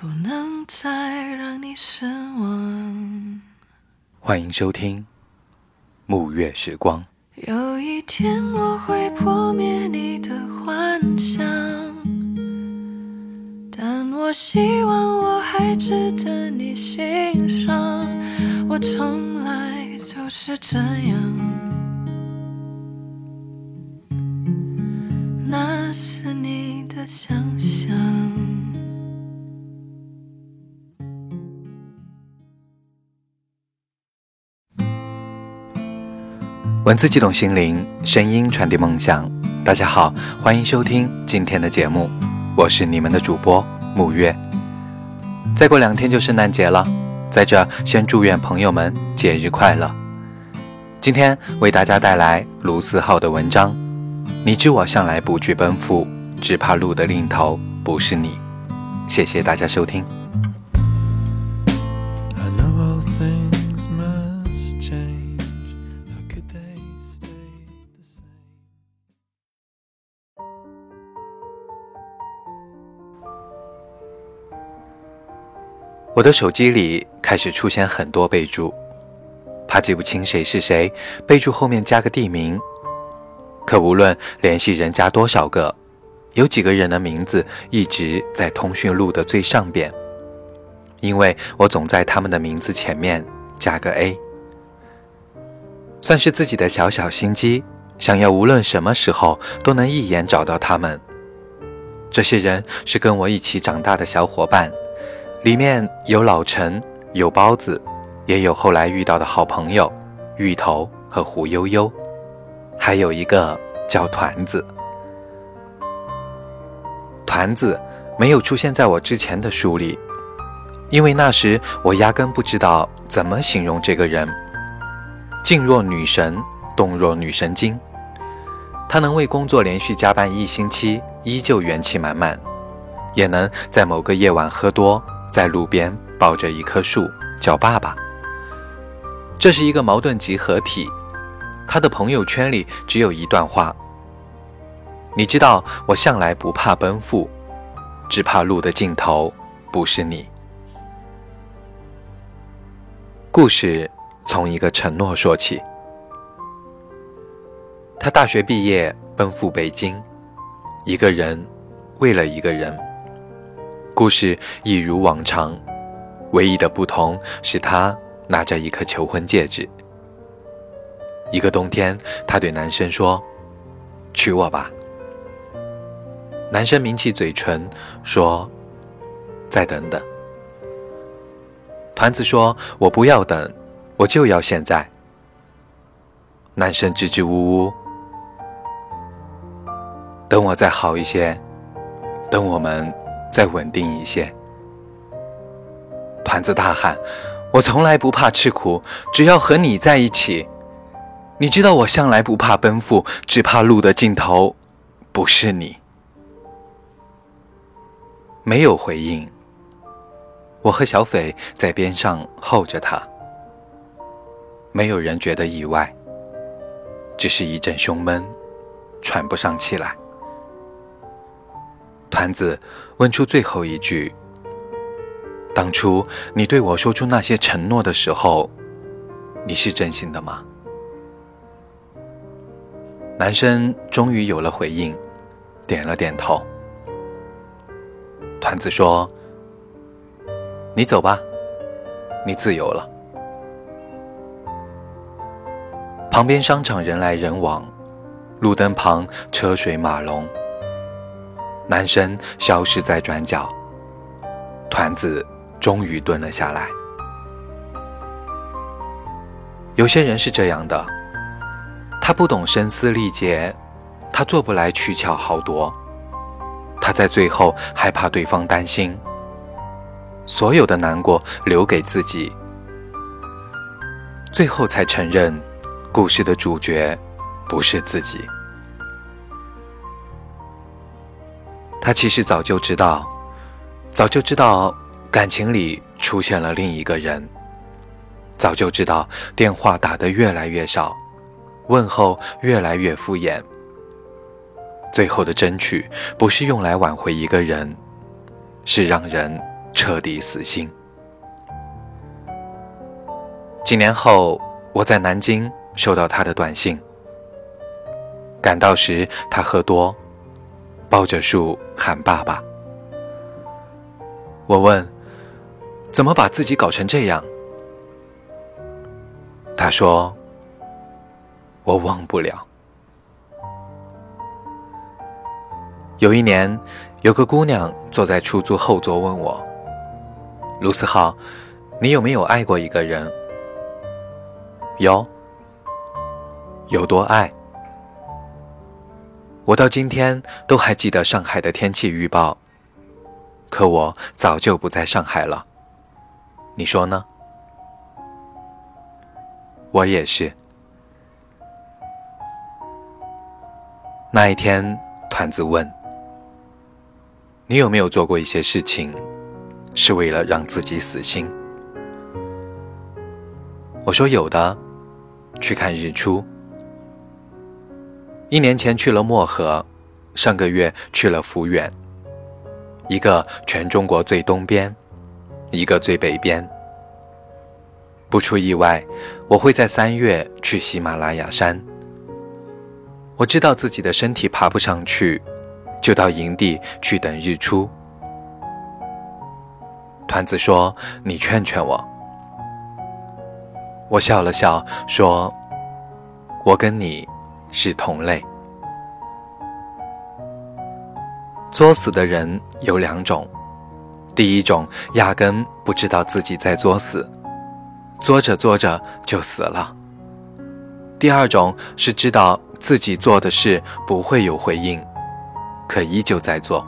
不能再让你失望。欢迎收听《暮月时光》。有一天我会破灭你的幻想，但我希望我还值得你欣赏。我从来就是这样，那是你的想文字激动心灵，声音传递梦想。大家好，欢迎收听今天的节目，我是你们的主播沐月。再过两天就圣诞节了，在这先祝愿朋友们节日快乐。今天为大家带来卢思浩的文章。你知我向来不惧奔赴，只怕路的另一头不是你。谢谢大家收听。我的手机里开始出现很多备注，怕记不清谁是谁，备注后面加个地名。可无论联系人加多少个，有几个人的名字一直在通讯录的最上边，因为我总在他们的名字前面加个 A，算是自己的小小心机，想要无论什么时候都能一眼找到他们。这些人是跟我一起长大的小伙伴。里面有老陈，有包子，也有后来遇到的好朋友芋头和胡悠悠，还有一个叫团子。团子没有出现在我之前的书里，因为那时我压根不知道怎么形容这个人。静若女神，动若女神经。她能为工作连续加班一星期，依旧元气满满，也能在某个夜晚喝多。在路边抱着一棵树叫爸爸，这是一个矛盾集合体。他的朋友圈里只有一段话：“你知道我向来不怕奔赴，只怕路的尽头不是你。”故事从一个承诺说起。他大学毕业奔赴北京，一个人，为了一个人。故事一如往常，唯一的不同是他拿着一颗求婚戒指。一个冬天，他对男生说：“娶我吧。”男生抿起嘴唇说：“再等等。”团子说：“我不要等，我就要现在。”男生支支吾吾：“等我再好一些，等我们。”再稳定一些。团子大喊：“我从来不怕吃苦，只要和你在一起。你知道我向来不怕奔赴，只怕路的尽头不是你。”没有回应。我和小斐在边上候着他。没有人觉得意外，只是一阵胸闷，喘不上气来。团子问出最后一句：“当初你对我说出那些承诺的时候，你是真心的吗？”男生终于有了回应，点了点头。团子说：“你走吧，你自由了。”旁边商场人来人往，路灯旁车水马龙。男生消失在转角，团子终于蹲了下来。有些人是这样的，他不懂声嘶力竭，他做不来取巧豪夺，他在最后害怕对方担心，所有的难过留给自己，最后才承认，故事的主角不是自己。他其实早就知道，早就知道感情里出现了另一个人，早就知道电话打得越来越少，问候越来越敷衍。最后的争取不是用来挽回一个人，是让人彻底死心。几年后，我在南京收到他的短信，赶到时他喝多，抱着树喊爸爸。我问：“怎么把自己搞成这样？”他说：“我忘不了。”有一年，有个姑娘坐在出租后座问我：“卢思浩，你有没有爱过一个人？”有。有多爱？我到今天都还记得上海的天气预报。可我早就不在上海了。你说呢？我也是。那一天，团子问。你有没有做过一些事情，是为了让自己死心？我说有的，去看日出。一年前去了漠河，上个月去了抚远，一个全中国最东边，一个最北边。不出意外，我会在三月去喜马拉雅山。我知道自己的身体爬不上去。就到营地去等日出。团子说：“你劝劝我。”我笑了笑说：“我跟你是同类。作死的人有两种，第一种压根不知道自己在作死，作着作着就死了；第二种是知道自己做的事不会有回应。”可依旧在做，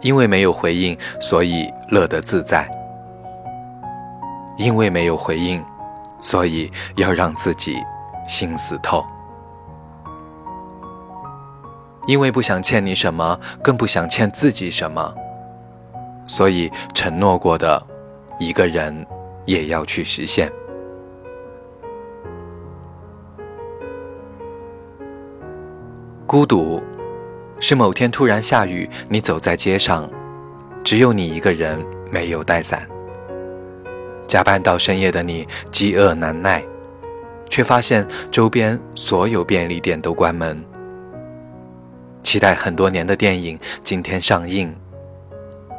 因为没有回应，所以乐得自在；因为没有回应，所以要让自己心死透；因为不想欠你什么，更不想欠自己什么，所以承诺过的，一个人也要去实现。孤独，是某天突然下雨，你走在街上，只有你一个人，没有带伞。加班到深夜的你，饥饿难耐，却发现周边所有便利店都关门。期待很多年的电影今天上映，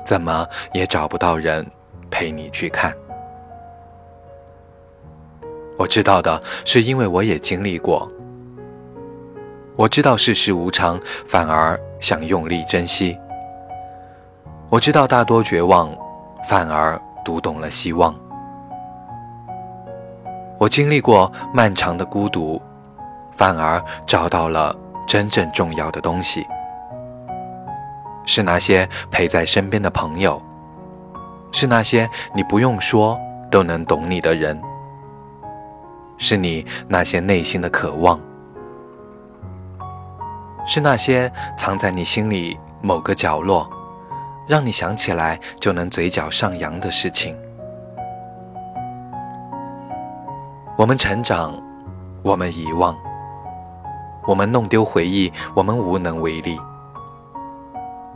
怎么也找不到人陪你去看。我知道的是，因为我也经历过。我知道世事无常，反而想用力珍惜。我知道大多绝望，反而读懂了希望。我经历过漫长的孤独，反而找到了真正重要的东西。是那些陪在身边的朋友，是那些你不用说都能懂你的人，是你那些内心的渴望。是那些藏在你心里某个角落，让你想起来就能嘴角上扬的事情。我们成长，我们遗忘，我们弄丢回忆，我们无能为力。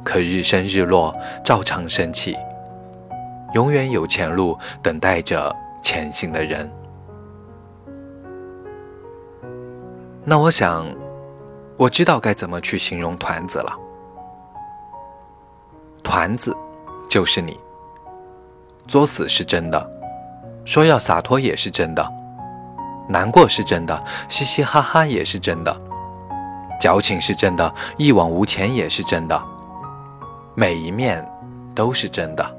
可日升日落，照常升起，永远有前路等待着前行的人。那我想。我知道该怎么去形容团子了。团子，就是你。作死是真的，说要洒脱也是真的，难过是真的，嘻嘻哈哈也是真的，矫情是真的，一往无前也是真的，每一面都是真的。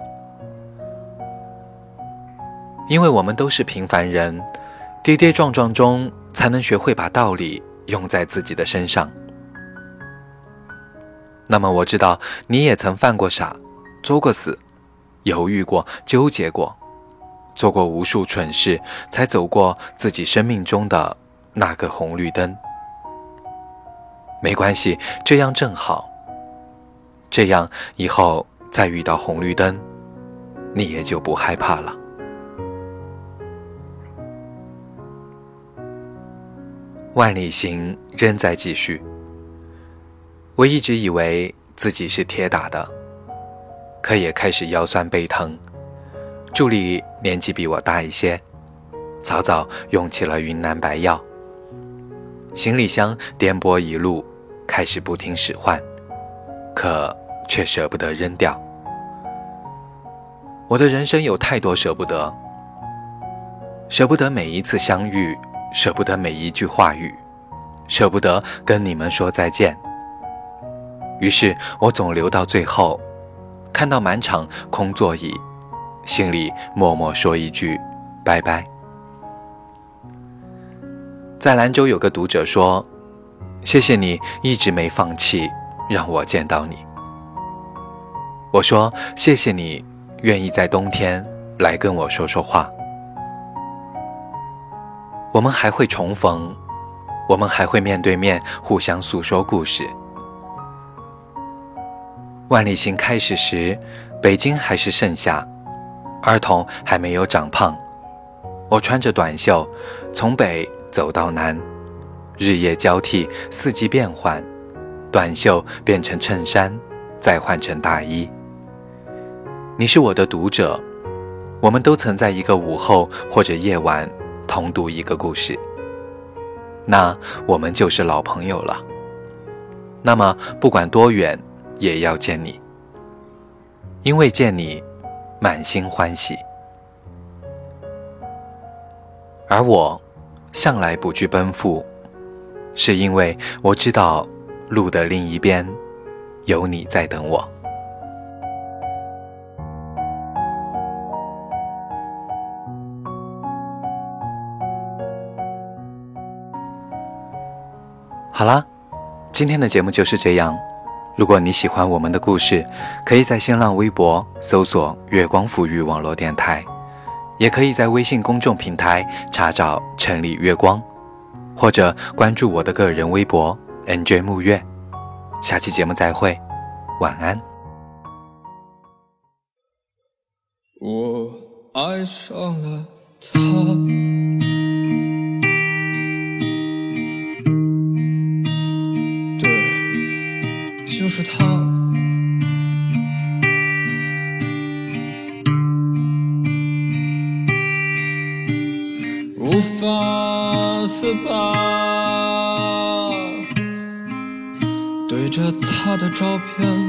因为我们都是平凡人，跌跌撞撞中才能学会把道理。用在自己的身上。那么我知道你也曾犯过傻，作过死，犹豫过，纠结过，做过无数蠢事，才走过自己生命中的那个红绿灯。没关系，这样正好。这样以后再遇到红绿灯，你也就不害怕了。万里行仍在继续。我一直以为自己是铁打的，可也开始腰酸背疼。助理年纪比我大一些，早早用起了云南白药。行李箱颠簸一路，开始不听使唤，可却舍不得扔掉。我的人生有太多舍不得，舍不得每一次相遇，舍不得每一句话语，舍不得跟你们说再见。于是我总留到最后，看到满场空座椅，心里默默说一句：“拜拜。”在兰州有个读者说：“谢谢你一直没放弃，让我见到你。”我说：“谢谢你愿意在冬天来跟我说说话。”我们还会重逢，我们还会面对面互相诉说故事。万里行开始时，北京还是盛夏，儿童还没有长胖。我穿着短袖，从北走到南，日夜交替，四季变换，短袖变成衬衫，再换成大衣。你是我的读者，我们都曾在一个午后或者夜晚同读一个故事，那我们就是老朋友了。那么不管多远。也要见你，因为见你，满心欢喜。而我向来不惧奔赴，是因为我知道路的另一边有你在等我。好啦，今天的节目就是这样。如果你喜欢我们的故事，可以在新浪微博搜索“月光抚育网络电台”，也可以在微信公众平台查找“城里月光”，或者关注我的个人微博 “nj 木月”。下期节目再会，晚安。我爱上了他。就是他，无法自拔，对着他的照片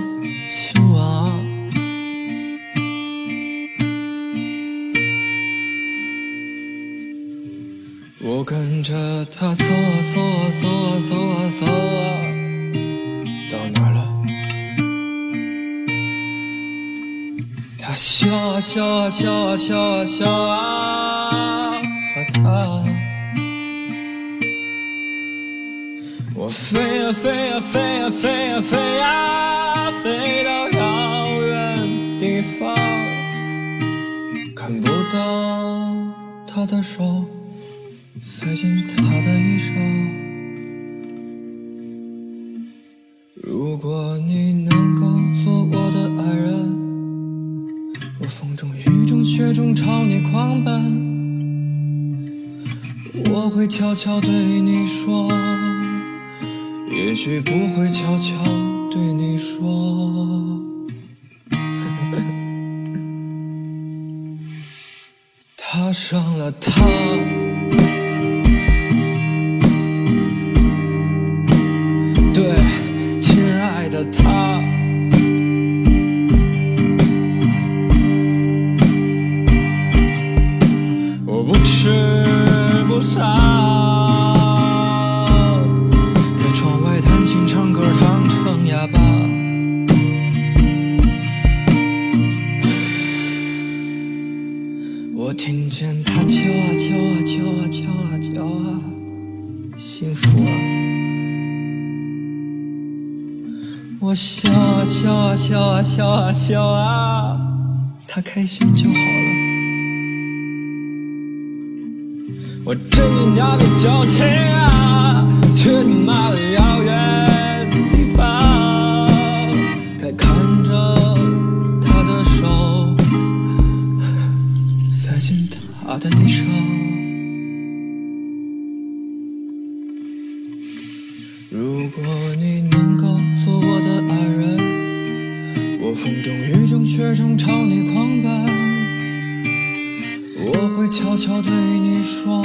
他笑啊笑啊笑啊笑啊笑啊，和他。我飞呀飞呀飞呀飞呀飞呀，飞到遥远地方，看不到他的手塞进他的衣裳。如果你风中雨中雪中朝你狂奔，我会悄悄对你说，也许不会悄悄对你说，踏上了他。他开心就好了。我真你娘的矫情啊，去你妈的呀雪中朝你狂奔，我会悄悄对你说。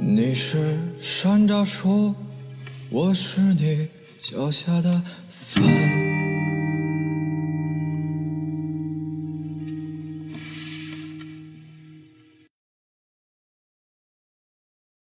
你是山楂树，我是你脚下的